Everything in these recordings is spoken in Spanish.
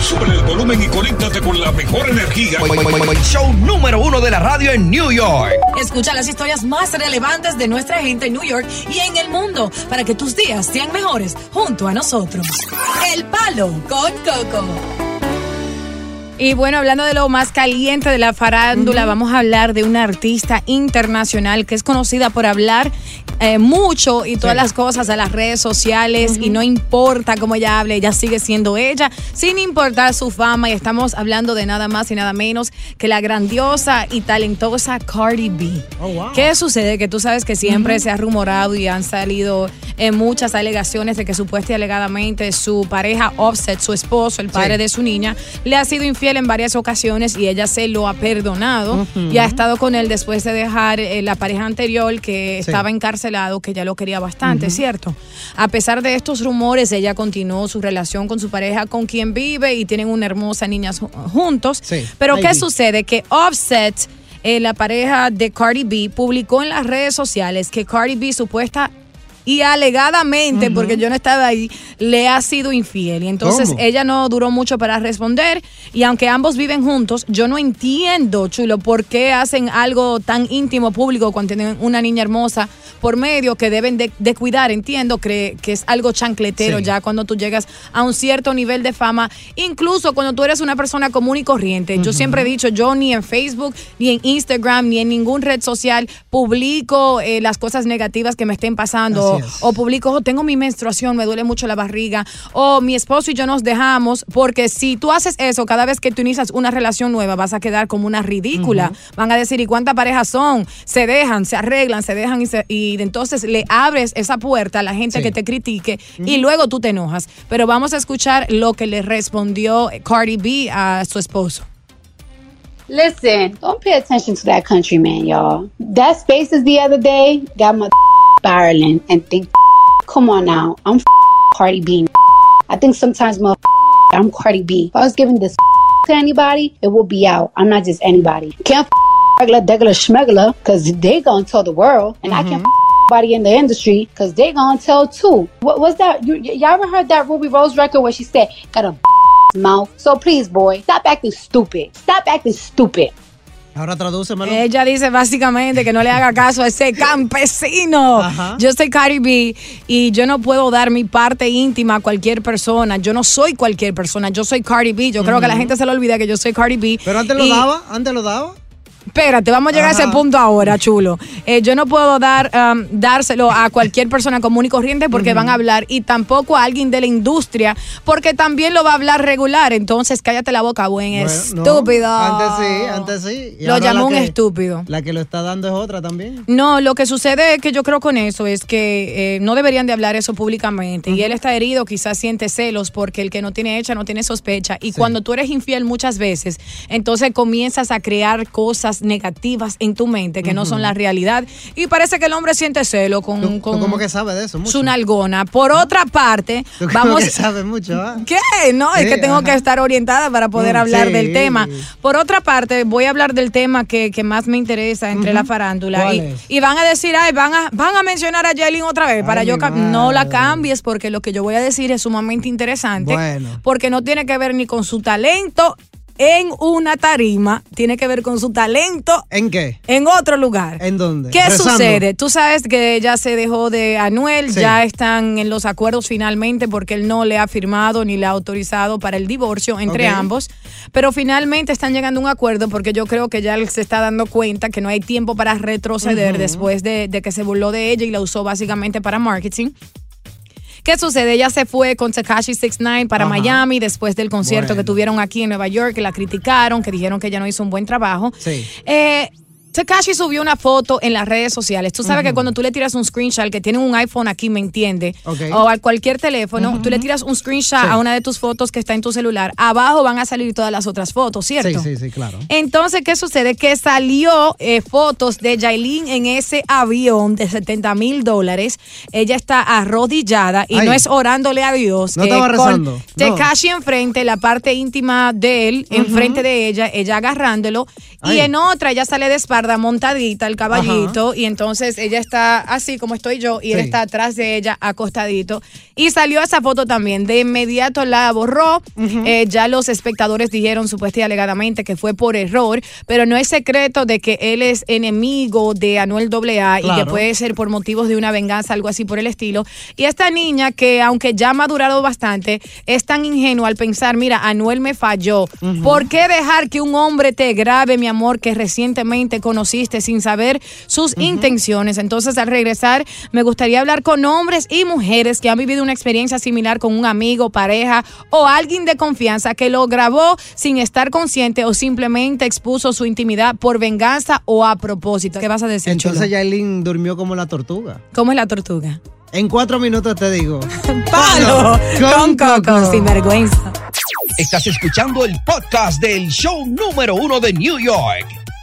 Sube el volumen y conéctate con la mejor energía. Show número uno de la radio en New York. Escucha las historias más relevantes de nuestra gente en New York y en el mundo para que tus días sean mejores junto a nosotros. El Palo con Coco. Y bueno, hablando de lo más caliente de la farándula, vamos a hablar de una artista internacional que es conocida por hablar eh, mucho y todas las cosas a las redes sociales y no importa cómo ella hable, ella sigue siendo ella, sin importar su fama. Y estamos hablando de nada más y nada menos que la grandiosa y talentosa Cardi B. ¿Qué sucede? Que tú sabes que siempre se ha rumorado y han salido eh, muchas alegaciones de que supuestamente y alegadamente su pareja Offset, su esposo, el padre de su niña, le ha sido infiel en varias ocasiones y ella se lo ha perdonado y ha estado con él después de dejar eh, la pareja anterior que estaba encarcelado, que ya lo quería bastante, ¿cierto? A pesar de estos rumores, ella continuó su relación con su pareja con quien vive y tienen una hermosa niña ju- juntos. Pero ¿qué sucede? Que Offset, eh, la pareja de Cardi B, publicó en las redes sociales que Cardi B supuesta y alegadamente, porque yo no estaba ahí, le ha sido infiel. Y entonces ¿Cómo? ella no duró mucho para responder. Y aunque ambos viven juntos, yo no entiendo, chulo, por qué hacen algo tan íntimo público cuando tienen una niña hermosa por medio que deben de, de cuidar. Entiendo que, que es algo chancletero Sí. ya cuando tú llegas a un cierto nivel de fama, incluso cuando tú eres una persona común y corriente. Yo siempre he dicho, yo ni en Facebook, ni en Instagram, ni en ningún red social publico eh, las cosas negativas que me estén pasando. O publico, "Oh, tengo mi menstruación, me duele mucho la barriga. O mi esposo y yo nos dejamos. Porque si tú haces eso cada vez que tú inicias una relación nueva, vas a quedar como una ridícula. Van a decir, ¿y cuántas parejas son? Se dejan, se arreglan, se dejan y, se- y entonces le abres esa puerta a la gente Sí. que te critique y luego tú te enojas. Pero vamos a escuchar lo que le respondió Cardi B a su esposo. Listen, don't pay attention to that country man, y'all. That spaces the other day got my spiraling and think, come on now, I'm Cardi B. I think sometimes my I'm Cardi B. If I was giving this to anybody, it would be out. I'm not just anybody. Can't regular, degular, schmegler, because they gonna tell the world, and I can't mm-hmm. anybody in the industry because they gonna tell too. What was that? You, y- y'all ever heard that Ruby Rose record where she said, got a mouth? So please, boy, stop acting stupid. Stop acting stupid. Ahora. Ella dice básicamente que no le haga caso a ese campesino. Ajá. Yo soy Cardi B y yo no puedo dar mi parte íntima a cualquier persona. Yo no soy cualquier persona. Yo soy Cardi B. Yo creo que la gente se le olvida que yo soy Cardi B. Pero antes lo daba, antes lo daba. Espérate, vamos a llegar a ese punto ahora, chulo. Eh, yo no puedo dar um, dárselo a cualquier persona común y corriente porque van a hablar y tampoco a alguien de la industria porque también lo va a hablar regular. Entonces, cállate la boca, buen Bueno, no, estúpido. Antes sí, antes sí. Y Lo llamó la un que- estúpido. La que lo está dando es otra también. No, lo que sucede es que yo creo con eso es que eh, no deberían de hablar eso públicamente. Y él está herido, quizás siente celos porque el que no tiene hecha no tiene sospecha. Y cuando tú eres infiel muchas veces, entonces comienzas a crear cosas negativas en tu mente que no son la realidad. Y parece que el hombre siente celo con, ¿Tú, con tú cómo que sabes de eso? Mucho. su nalgona. Por otra parte, Tú vamos... que sabes mucho, ¿ah? ¿Qué? No, es que tengo ajá. que estar orientada para poder Mm, hablar sí. del tema. Por otra parte, voy a hablar del tema que, que más me interesa entre la farándula. ¿Cuál Y, van a decir, ay, van a, van a mencionar a Yailin otra vez. Para Ay, yo No la cambies porque lo que yo voy a decir es sumamente interesante. Bueno. Porque no tiene que ver ni con su talento en una tarima, tiene que ver con su talento ¿En qué? en otro lugar. ¿En dónde? ¿Qué Rezando. sucede? Tú sabes que ya se dejó de Anuel, Sí. ya están en los acuerdos finalmente porque él no le ha firmado ni le ha autorizado para el divorcio entre ambos, pero finalmente están llegando a un acuerdo porque yo creo que ya él se está dando cuenta que no hay tiempo para retroceder después de, de que se burló de ella y la usó básicamente para marketing ¿Qué sucede? Ella se fue con Takashi 69 para Ajá. Miami después del concierto Bueno. que tuvieron aquí en Nueva York, que la criticaron, que dijeron que ella no hizo un buen trabajo. Sí. Eh, Takashi subió una foto en las redes sociales. Tú sabes que cuando tú le tiras un screenshot, al que tiene un iPhone aquí, ¿me entiende? O a cualquier teléfono, tú le tiras un screenshot a una de tus fotos que está en tu celular. Abajo van a salir todas las otras fotos, ¿cierto? Sí, sí, sí, claro. Entonces, ¿qué sucede? Que salió eh, fotos de Yailin en ese avión de 70 mil dólares. Ella está arrodillada y Ay. no es orándole a Dios. No estaba con rezando, no. Tekashi enfrente, la parte íntima de él, enfrente de ella, ella agarrándolo. Y en otra, ella sale de espalda montadita, el caballito. Y entonces ella está así como estoy yo y él Sí. está atrás de ella, acostadito. Y salió esa foto también. De inmediato la borró. Eh, ya los espectadores dijeron supuestamente alegadamente que fue por error, pero no es secreto de que él es enemigo de Anuel AA y que Claro. puede ser por motivos de una venganza, algo así por el estilo. Y esta niña que aunque ya ha madurado bastante, es tan ingenua al pensar, mira, Anuel me falló. ¿Por qué dejar que un hombre te grabe, mi amor, que recientemente conociste sin saber sus intenciones? Entonces, al regresar, me gustaría hablar con hombres y mujeres que han vivido una experiencia similar con un amigo, pareja o alguien de confianza que lo grabó sin estar consciente o simplemente expuso su intimidad por venganza o a propósito. ¿Qué vas a decir, Entonces? Yailin durmió como la tortuga. ¿Cómo es la tortuga? En cuatro minutos te digo. Palo con coco, sin vergüenza. Estás escuchando el podcast del show número uno de New York,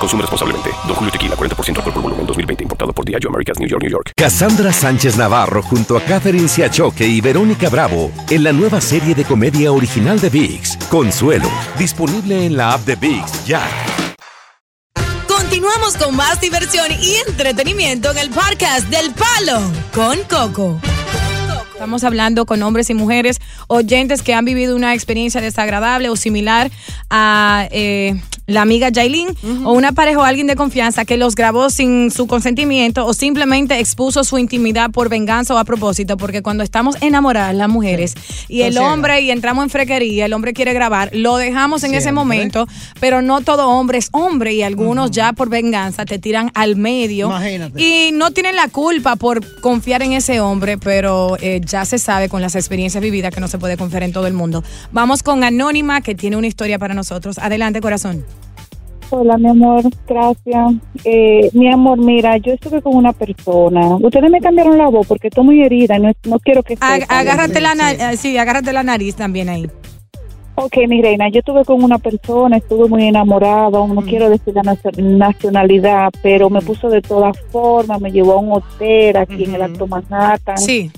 Consume responsablemente. Don Julio Tequila, 40% alcohol por volumen, 2020. Importado por Diageo Americas, New York, New York. Cassandra Sánchez Navarro junto a Catherine Siachoque y Verónica Bravo en la nueva serie de comedia original de VIX, Consuelo, disponible en la app de VIX ya. Continuamos con más diversión y entretenimiento en el podcast del Palo con Coco. Estamos hablando con hombres y mujeres oyentes que han vivido una experiencia desagradable o similar a eh, la amiga Jailin o una pareja o alguien de confianza que los grabó sin su consentimiento o simplemente expuso su intimidad por venganza o a propósito, porque cuando estamos enamoradas las mujeres y el hombre y entramos en frequería, el hombre quiere grabar, lo dejamos en ese momento, pero no todo hombre es hombre y algunos ya por venganza te tiran al medio Imagínate. y no tienen la culpa por confiar en ese hombre, pero eh, ya se sabe con las experiencias vividas que no se puede confiar en todo el mundo. Vamos con Anónima que tiene una historia para nosotros. Adelante, corazón. Hola, mi amor, gracias. Eh, mi amor, mira, yo estuve con una persona. Ustedes me cambiaron la voz porque estoy muy herida. No, no quiero que Ag- agárrate la sí. na- eh, sí, agárrate la nariz también ahí. Ok, mi reina, yo estuve con una persona, estuve muy enamorada, no quiero decir la nacio- nacionalidad, pero me puso de todas formas, me llevó a un hotel aquí en el Alto Manhattan. Sí.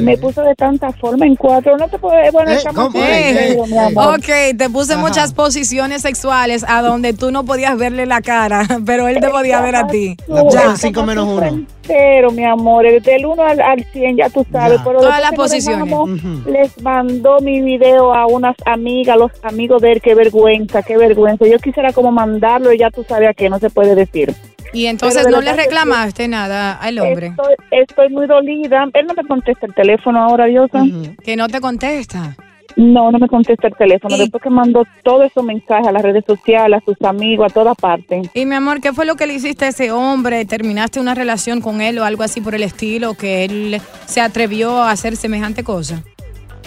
Me puso de tanta forma en cuatro, no te puedo... Bueno, Eh, estamos Eh, serio, mi amor. Ok, te puse Ajá. muchas posiciones sexuales a donde tú no podías verle la cara, pero él te podía ver a ti. Ya. en cinco menos uno. Pero, mi amor, el del 1 al, al 100, ya tú sabes. Ya. Pero Todas las posiciones. dejamos. Les mandó mi video a unas amigas, los amigos de él. Qué vergüenza, qué vergüenza. Yo quisiera como mandarlo y ya tú sabes a qué, no se puede decir. Y entonces no le reclamaste nada al hombre. Estoy, estoy muy dolida. Él no me contesta el teléfono ahora, Diosa. Ujú. Que no te contesta. No, no me contesta el teléfono. Y- Después que mandó todos esos mensajes a las redes sociales, a sus amigos, a todas partes. Y mi amor, ¿qué fue lo que le hiciste a ese hombre? ¿Terminaste una relación con él o algo así por el estilo que él se atrevió a hacer semejante cosa?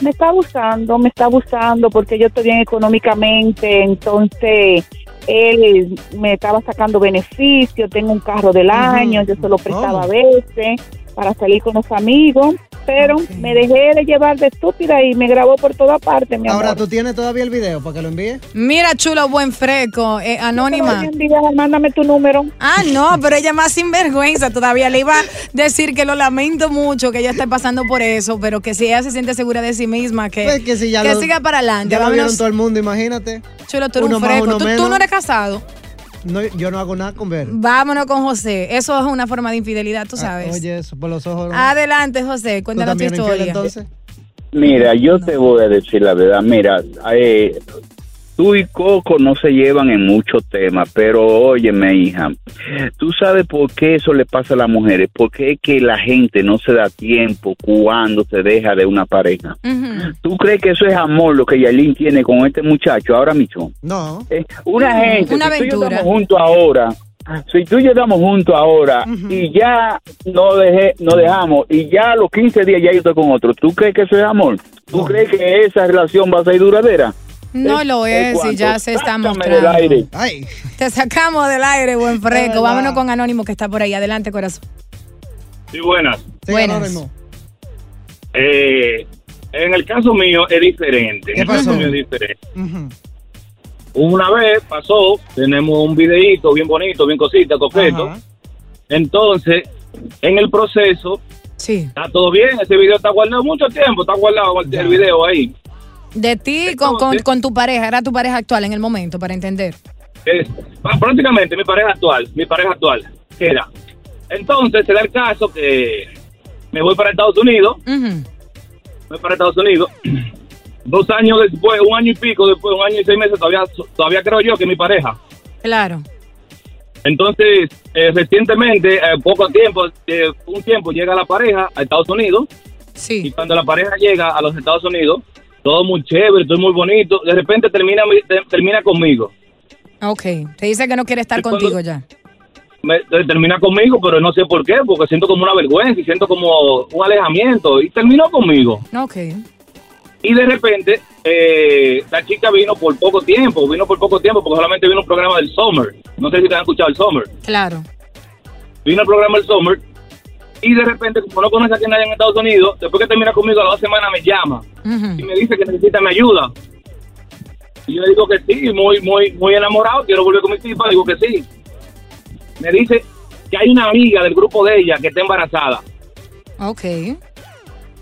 Me está abusando, me está abusando porque yo estoy bien económicamente, entonces él me estaba sacando beneficios, tengo un carro del año, yo se lo prestaba ¿Cómo? a veces para salir con los amigos, pero me dejé de llevar de estúpida y me grabó por toda parte, mi Ahora, amor. ¿tú tienes todavía el video para que lo envíe? Mira, chulo, buen freco, eh, anónima. Mándame tu número. Ah, no, pero ella más sinvergüenza todavía. Le iba a decir que lo lamento mucho, que ella esté pasando por eso, pero que si ella se siente segura de sí misma, que, Pues que si ya que lo- siga para adelante. Ya lo vieron todo el mundo, imagínate. Chulo, tú eres uno un más, freco. uno ¿Tú, no eres casado. No, yo no hago nada con ver. Vámonos con José. Eso es una forma de infidelidad, tú sabes. Ah, Oye, eso por los ojos. ¿no? Adelante, José. ¿Tú Cuéntanos tu infiel, historia. entonces? Mira, yo te voy a decir la verdad. Mira, eh, tú y Coco no se llevan en muchos temas, pero óyeme, hija, tú sabes por qué eso le pasa a las mujeres, porque es que la gente no se da tiempo cuando se deja de una pareja. ¿Tú crees que eso es amor lo que Yailin tiene con este muchacho ahora mismo? No. Eh, una gente, Una si tú y yo aventura. estamos juntos ahora, si tú y yo estamos juntos ahora y ya no dejé, no dejamos y ya a los 15 días ya yo estoy con otro, ¿tú crees que eso es amor? ¿Tú crees que esa relación va a ser duradera? No lo es, y ya se está mostrando. del aire. Ay. Te sacamos del aire, buen freco. Vámonos con Anónimo que está por ahí. Adelante, corazón. Sí, buenas. Sí, Buenas. Anónimo. Eh, en el caso mío es diferente. ¿Qué en el caso pasó? mío es diferente. Una vez pasó, tenemos un videíto bien bonito, bien cosita, coqueto. Entonces, en el proceso, Sí. está todo bien. Ese video está guardado mucho tiempo, está guardado el, el video ahí. De ti con, con, con tu pareja. Era tu pareja actual en el momento, para entender. Es pa- prácticamente mi pareja actual, mi pareja actual, era. Entonces, se da el caso que me voy para Estados Unidos, me voy para Estados Unidos. Dos años después, un año y pico después, un año y seis meses, todavía, todavía creo yo que mi pareja. Claro. Entonces, eh, recientemente, eh, poco tiempo, eh, un tiempo llega la pareja a Estados Unidos y Sí. cuando la pareja llega a los Estados Unidos, todo muy chévere, todo muy bonito, de repente termina, mi- te- termina conmigo. Ok. Te dice que no quiere estar cuando- contigo ya. Me, termina conmigo, pero no sé por qué, porque siento como una vergüenza y siento como un alejamiento y terminó conmigo. Ok. Y de repente, eh, la chica vino por poco tiempo, vino por poco tiempo, porque solamente vino un programa del Summer. No sé si te han escuchado el Summer. Claro. vino el programa del Summer y de repente, como no conoce a nadie en Estados Unidos, después que termina conmigo a las dos semanas me llama y me dice que necesita mi ayuda. Y yo le digo que sí, muy, muy, muy enamorado, quiero volver con mi tipa, digo que sí. Me dice que hay una amiga del grupo de ella que está embarazada. Ok.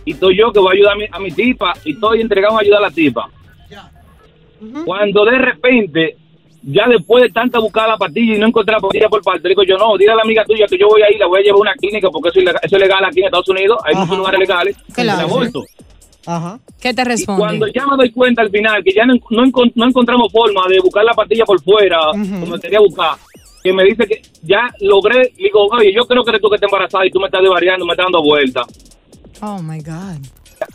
Y estoy yo que voy a ayudar a mi, a mi tipa y estoy entregado a ayudar a la tipa. Cuando de repente, ya después de tanta buscar la pastilla y no encontrar la pastilla por parte, le digo yo, no, dile a la amiga tuya que yo voy a ir, la voy a llevar a una clínica porque eso es legal, eso es legal aquí en Estados Unidos, hay muchos lugares legales Claro. aborto. Ajá. ¿Qué te Y responde? cuando ya me doy cuenta al final que ya no, no, encon- no encontramos forma de buscar la pastilla por fuera, como quería buscar, que me dice que ya logré, digo, oye, yo creo que eres tú que estás embarazada y tú me estás desvariando, me estás dando vueltas. Oh my God.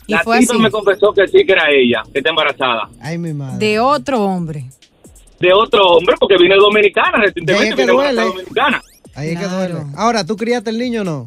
Y La fue así. me confesó que sí que era ella, que está embarazada. Ay, mi madre. De otro hombre. De otro hombre, porque vine dominicana recientemente, es que vine dominicana. Ahí es que duele. Ahora, ¿tú criaste el niño o no?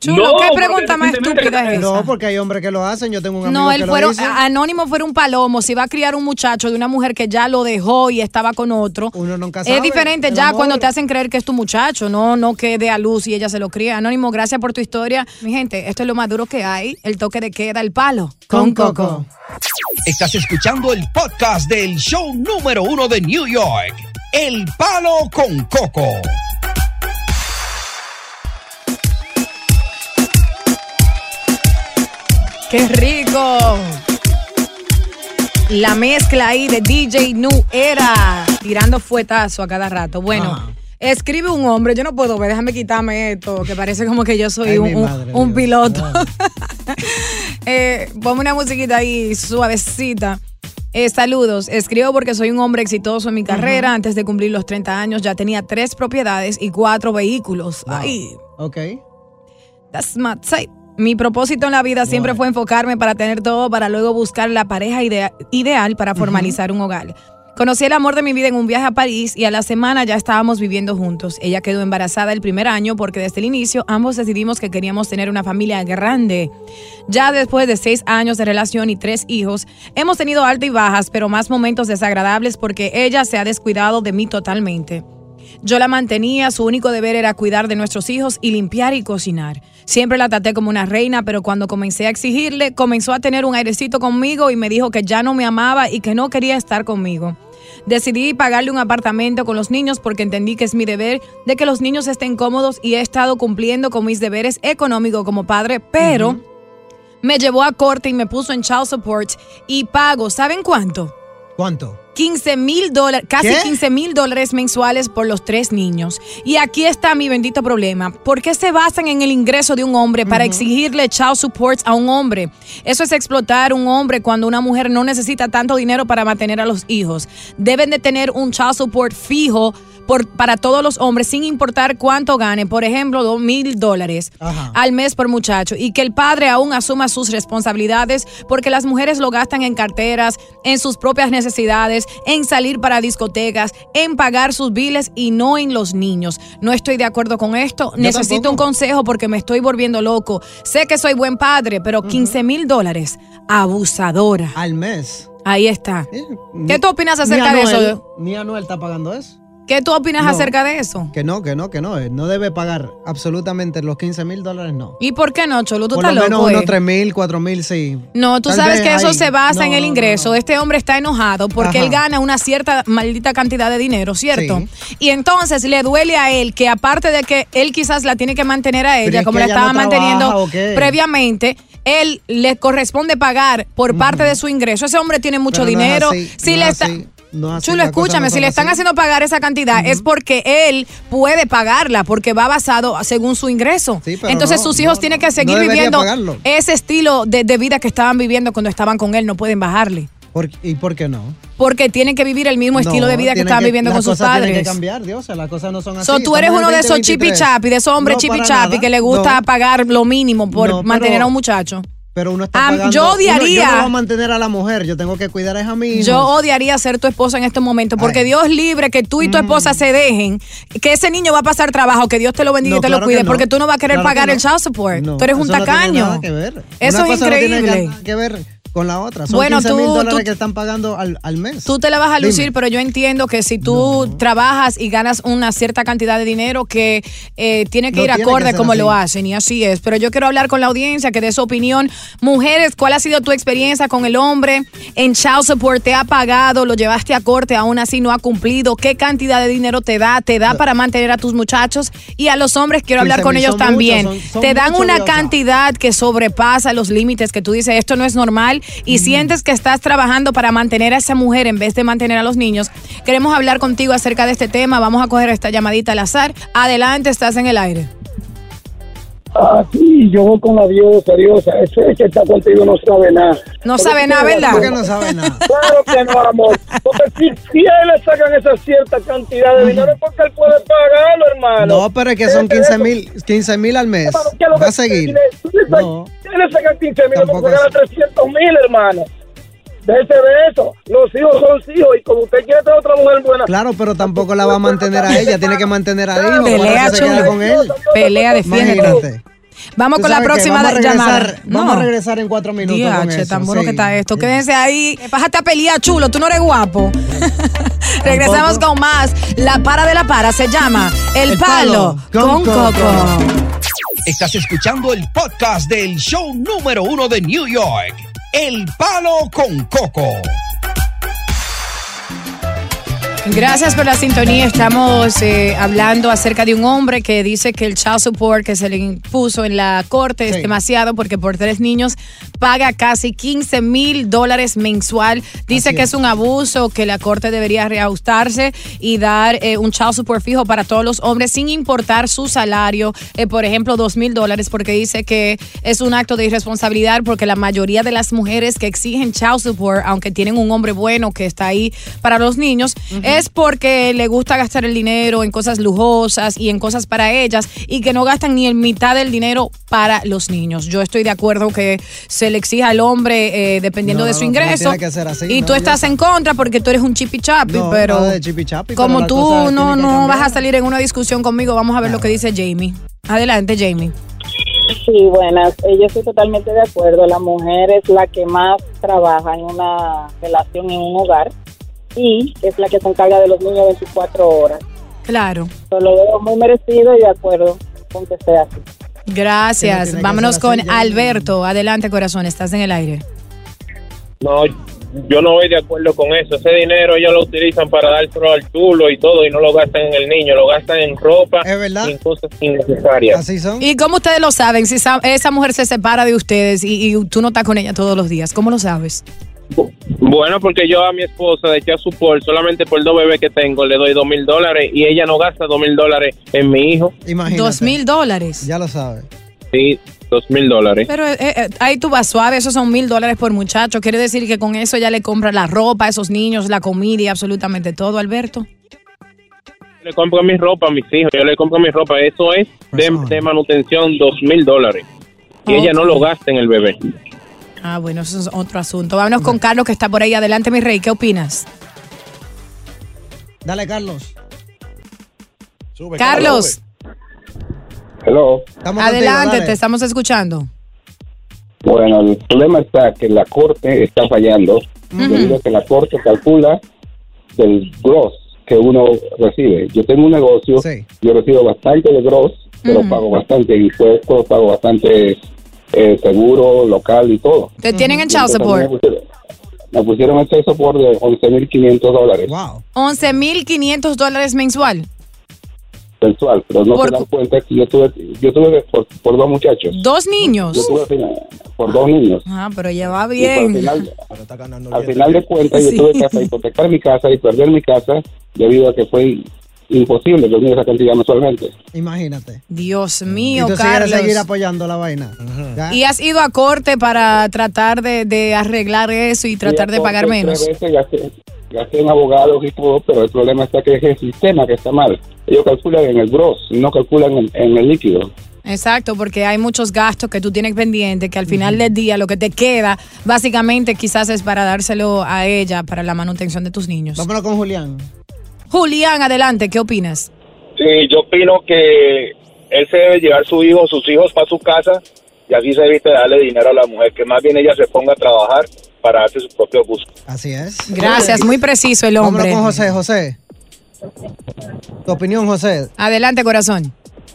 Chulo, No, ¿qué pregunta más estúpida es esa? No, porque hay hombres que lo hacen. Yo tengo un amigo No, que él lo fueron, Anónimo fuera un palomo, si va a criar un muchacho de una mujer que ya lo dejó y estaba con otro. Uno nunca Es sabe, diferente el ya amor. cuando te hacen creer que es tu muchacho, no, no que dé a luz y ella se lo cría. Anónimo, gracias por tu historia. Mi gente, esto es lo más duro que hay, el toque de queda, el palo. Con Coco. Estás escuchando el podcast del show número uno de New York, El Palo con Coco. ¡Qué rico! La mezcla ahí de DJ Nu era tirando fuetazo a cada rato. Bueno, escribe un hombre, yo no puedo ver, déjame quitarme esto, que parece como que yo soy Ay, un, piloto. eh, ponme una musiquita ahí suavecita. Eh, saludos, escribo porque soy un hombre exitoso en mi carrera. Antes de cumplir los 30 años ya tenía tres propiedades y cuatro vehículos. Ay, Ok. That's my type. Mi propósito en la vida siempre fue enfocarme para tener todo, para luego buscar la pareja idea- ideal para formalizar un hogar. Conocí el amor de mi vida en un viaje a París y a la semana ya estábamos viviendo juntos. Ella quedó embarazada el primer año porque desde el inicio ambos decidimos que queríamos tener una familia grande. Ya después de seis años de relación y tres hijos, hemos tenido altas y bajas, pero más momentos desagradables porque ella se ha descuidado de mí totalmente. Yo la mantenía, su único deber era cuidar de nuestros hijos y limpiar y cocinar. Siempre la traté como una reina, pero cuando comencé a exigirle, comenzó a tener un airecito conmigo y me dijo que ya no me amaba y que no quería estar conmigo. Decidí pagarle un apartamento con los niños porque entendí que es mi deber de que los niños estén cómodos y he estado cumpliendo con mis deberes económicos como padre, pero me llevó a corte y me puso en child support y pago, ¿saben cuánto? ¿Cuánto? 15 mil dólares, casi ¿Qué? 15 mil dólares mensuales por los tres niños. Y aquí está mi bendito problema. ¿Por qué se basan en el ingreso de un hombre para exigirle child support a un hombre? Eso es explotar un hombre cuando una mujer no necesita tanto dinero para mantener a los hijos. Deben de tener un child support fijo por, para todos los hombres sin importar cuánto gane. Por ejemplo, dos mil dólares al mes por muchacho. Y que el padre aún asuma sus responsabilidades porque las mujeres lo gastan en carteras, en sus propias necesidades, en salir para discotecas, en pagar sus biles y no en los niños. No estoy de acuerdo con esto. Necesito tampoco. un consejo porque me estoy volviendo loco. Sé que soy buen padre, pero 15 mil dólares. Abusadora. Al mes. Ahí está. ¿Qué tú opinas acerca de eso? Ni Anuel está pagando eso. ¿Qué tú opinas No. acerca de eso? Que no, que no, que no. eh, No debe pagar absolutamente los 15 mil dólares, no. ¿Y por qué no, Cholo? Tú Por estás lo menos loco. unos eh. 3 mil, 4 mil, sí. No, tú Tal sabes que eso ahí. se basa No, en el no, ingreso. Este hombre está enojado porque Ajá. él gana una cierta maldita cantidad de dinero, ¿cierto? Y entonces le duele a él que aparte de que él quizás la tiene que mantener a ella como la ella estaba manteniendo previamente, él le corresponde pagar por parte de su ingreso. Ese hombre tiene mucho Pero no es dinero. así, si no le es está así, no Chulo, escúchame, si le están así. haciendo pagar esa cantidad es porque él puede pagarla, porque va basado según su ingreso. Entonces no, sus hijos tienen que seguir viviendo pagarlo. ese estilo de, de vida que estaban viviendo cuando estaban con él, no pueden bajarle. ¿Por- ¿Y por qué no? Porque tienen que vivir el mismo estilo de vida que tienen estaban viviendo con sus Tienen padres. que cambiar, Dios, las cosas no son así. So, tú eres uno de esos 2023. chipi chapi, de esos hombres No, que le gusta No. pagar lo mínimo por mantener a un muchacho. Pero uno está pagando. yo uno- odiaría- yo no voy a mantener a la mujer, yo tengo que cuidar a mi hijo. Yo odiaría ser tu esposa en este momento, porque Dios libre que tú y tu Mm. esposa se dejen, que ese niño va a pasar trabajo, que Dios te lo bendiga No, y te lo claro cuide, que no. porque tú no vas a querer Claro pagar el child support. Tú eres un no tiene tacaño. nada que ver. Eso Una es cosa tiene increíble. nada que ver con la otra. Son Bueno, 15 mil tú- dólares tú- que están pagando al, al mes. Tú te la vas a Dime. lucir, pero yo entiendo que si tú trabajas y ganas una cierta cantidad de dinero que eh, tiene que No ir tiene acorde como lo hacen y así es. Pero yo quiero hablar con la audiencia que dé su opinión. Mujeres, ¿cuál ha sido tu experiencia con el hombre en child support? ¿Te ha pagado? ¿Lo llevaste a corte? Aún así no ha cumplido. ¿Qué cantidad de dinero te da? ¿Te da para mantener a tus muchachos? Y a los hombres quiero hablar 15,000 con ellos también. muchos, son- son te dan una cantidad que sobrepasa los límites que tú dices, esto no es normal y sientes que estás trabajando para mantener a esa mujer en vez de mantener a los niños. Queremos hablar contigo acerca de este tema. Vamos a coger esta llamadita al azar. Adelante, estás en el aire. Ah, sí, yo voy con la diosa, diosa. Ese que está contigo no sabe nada. No Pero sabe ¿qué nada, ¿verdad? ¿Por qué no sabe nada? Claro que no, amor. Porque si, si a él le sacan esa cierta cantidad de dinero es porque él puede pagarlo, hermano. No, pero es que son Fíjate 15 eso. mil 15 mil al mes. Hermano, ¿qué es lo que Va a seguir. Él le sacan 15 mil porque gana 300 mil, hermano. Déjese de eso. Los hijos son hijos y como usted quiere tener otra mujer buena. Claro, pero tampoco la va a mantener a ella, tiene que mantener al hijo. Pelea, chulo. con él. Pelea, defiéndete. Vamos con la próxima vamos a regresar- llamada. Vamos a regresar en cuatro minutos con Diache, eso, tan bueno sí. que está esto. Quédense ahí. Bájate a pelear, chulo. Tú no eres guapo. Regresamos con más. La para de la para se llama El, Palo, con, Coco. Estás escuchando el podcast del show número uno de New York, El Palo con Coco. Gracias por la sintonía. Estamos eh, hablando acerca de un hombre que dice que el child support que se le impuso en la corte es Sí. demasiado porque por tres niños paga casi 15 mil dólares mensual. Dice Así que es. es un abuso, que la corte debería reajustarse y dar eh, un child support fijo para todos los hombres sin importar su salario, eh, por ejemplo, dos mil dólares, porque dice que es un acto de irresponsabilidad porque la mayoría de las mujeres que exigen child support, aunque tienen un hombre bueno que está ahí para los niños, es porque le gusta gastar el dinero en cosas lujosas y en cosas para ellas y que no gastan ni en mitad del dinero para los niños. Yo estoy de acuerdo que se le exija al hombre eh, dependiendo No, de su ingreso. tiene que ser así, y no, tú estás en contra porque tú eres un chipi chapi, No, pero de chipi chapi, pero como la tú no, no vas a salir en una discusión conmigo, vamos a ver lo que dice Jamie. Adelante, Jamie. Sí, buenas. Eh, Yo estoy totalmente de acuerdo. La mujer es la que más trabaja en una relación, en un hogar, y es la que se encarga de los niños 24 horas. Claro. Yo lo veo muy merecido y de acuerdo con que sea así. Gracias. Vámonos con. Alberto. Adelante, corazón, estás en el aire. No, yo no voy de acuerdo con eso. Ese dinero ellos lo utilizan para dárselo al chulo y todo y no lo gastan en el niño, lo gastan en ropa y en cosas innecesarias. Así son. ¿Y cómo ustedes lo saben? Si esa, esa mujer se separa de ustedes y, y tú no estás con ella todos los días, ¿cómo lo sabes? Bueno, porque yo a mi esposa de echar su por solamente por dos bebés que tengo le doy dos mil dólares y ella no gasta dos mil dólares en mi hijo. Imagínate. Dos mil dólares. Ya lo sabes. Sí, dos mil dólares. Pero eh, eh, ahí tú vas suave, esos son mil dólares por muchacho. Quiere decir que con eso ya le compra la ropa a esos niños, la comida y absolutamente todo, Alberto. Le compro mi ropa a mis hijos, yo le compro mi ropa. Eso es de, de manutención dos mil dólares. Y ella no lo gasta en el bebé. Ah, bueno, eso es otro asunto. Vámonos con Carlos que está por ahí. Adelante, mi rey, ¿qué opinas? Dale, Carlos. Carlos, Hello. adelante, te estamos escuchando. Bueno, el problema está que la corte está fallando debido a que la corte calcula del gross que uno recibe. Yo tengo un negocio, yo recibo bastante de gross, pero pago bastante impuestos, pago bastante eh, seguro local y todo. Te tienen en child support. Me pusieron, el child support de 11.500 dólares 11.500 dólares mensual. mensual, pero no Por se dan cuenta que yo tuve, yo tuve por, por dos muchachos. Dos niños. Yo tuve por dos niños. Ah, pero ya va Y pues, al bien. final, al final de cuentas, Sí. yo tuve que hipotecar mi casa y perder mi casa debido a que fue imposible reunir esa cantidad mensualmente. Imagínate. Dios mío, quieres Carlos. seguir apoyando la vaina. ¿Y has ido a corte para tratar de, de arreglar eso y tratar de pagar menos? veces, gasté, gasté en abogados y todo, pero el problema está que es el sistema que está mal. Ellos calculan en el gross, no calculan en, en el líquido. Exacto, porque hay muchos gastos que tú tienes pendientes que al final del día lo que te queda básicamente quizás es para dárselo a ella para la manutención de tus niños. Vámonos con Julián. Julián, adelante, ¿qué opinas? Sí, yo opino que él se debe llevar su hijo, sus hijos para su casa y así se evita darle dinero a la mujer, que más bien ella se ponga a trabajar para darse su propio gusto. Así es. Gracias, muy preciso el Vámonos hombre. con José. José. Tu opinión, José. Adelante, corazón.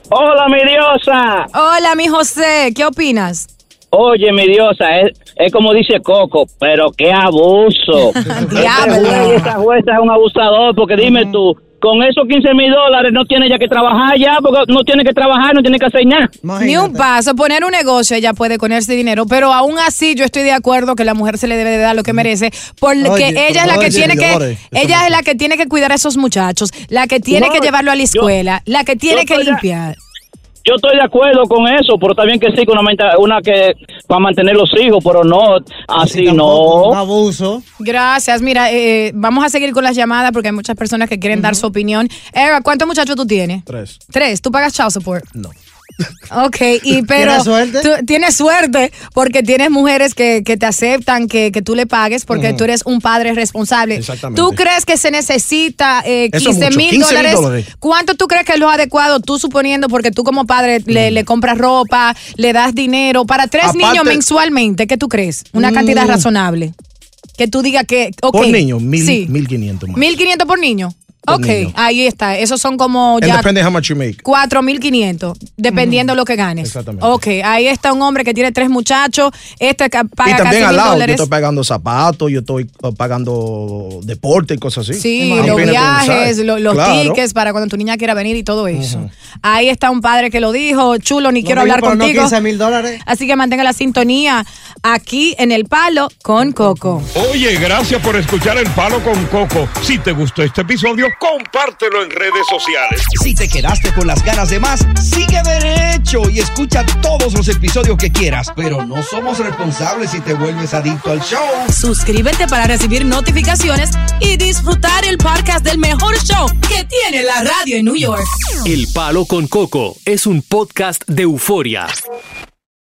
Hola, mi diosa. Hola, mi José, ¿qué opinas? Oye, mi diosa, es, es como dice Coco, pero qué abuso. Diablo. Este juez, esta jueza es un abusador, porque dime tú, con esos 15 mil dólares no tiene ya que trabajar ya, porque no tiene que trabajar, no tiene que hacer nada. Ni un paso, poner un negocio, ella puede con ese dinero, pero aún así yo estoy de acuerdo que la mujer se le debe de dar lo que merece, porque Oye, ella es la que oye, tiene que, ella es la que tiene que cuidar a esos muchachos, la que tiene No, que llevarlo a la yo- escuela, la que tiene que limpiar. Yo estoy de acuerdo con eso, pero también que sí, con una, menta- una que para mantener los hijos, pero no, así no. abuso. Gracias, mira, eh, vamos a seguir con las llamadas porque hay muchas personas que quieren dar su opinión. Era, ¿cuántos muchachos tú tienes? Tres. Tres, ¿tú pagas child support? No. Ok, y pero ¿Tienes suerte? tú tienes suerte porque tienes mujeres que, que te aceptan que, que tú le pagues porque Ujú. tú eres un padre responsable. Exactamente. ¿Tú crees que se necesita eh, Eso es 15 mucho, mil 15 mil dólares? ¿Cuánto tú crees que es lo adecuado? Tú suponiendo, porque tú como padre le, le compras ropa, le das dinero. Para tres Aparte- niños mensualmente, ¿qué tú crees? Una cantidad Mm. razonable. Que tú digas que, ok. Por niño, mil, Sí. mil quinientos más. 1500 por niño. Ok, niño. ahí está. Esos son como ya how much you make. 4.500, dependiendo de lo que ganes. Exactamente. Ok, ahí está un hombre que tiene tres muchachos. Este que paga Y casi también al lado, yo estoy pagando zapatos, yo estoy uh, pagando deporte y cosas así. Sí, los viajes, los Claro. tickets para cuando tu niña quiera venir y todo eso. Ahí está un padre que lo dijo, chulo, ni quiero hablar pero no contigo. 15 mil dólares. Así que mantenga la sintonía aquí en El Palo con Coco. Oye, gracias por escuchar El Palo con Coco. Si te gustó este episodio, compártelo en redes sociales. Si te quedaste con las ganas de más, sigue derecho y escucha todos los episodios que quieras. Pero no somos responsables si te vuelves adicto al show. Suscríbete para recibir notificaciones y disfrutar el podcast del mejor show que tiene la radio en New York. El Palo con Coco es un podcast de euforia.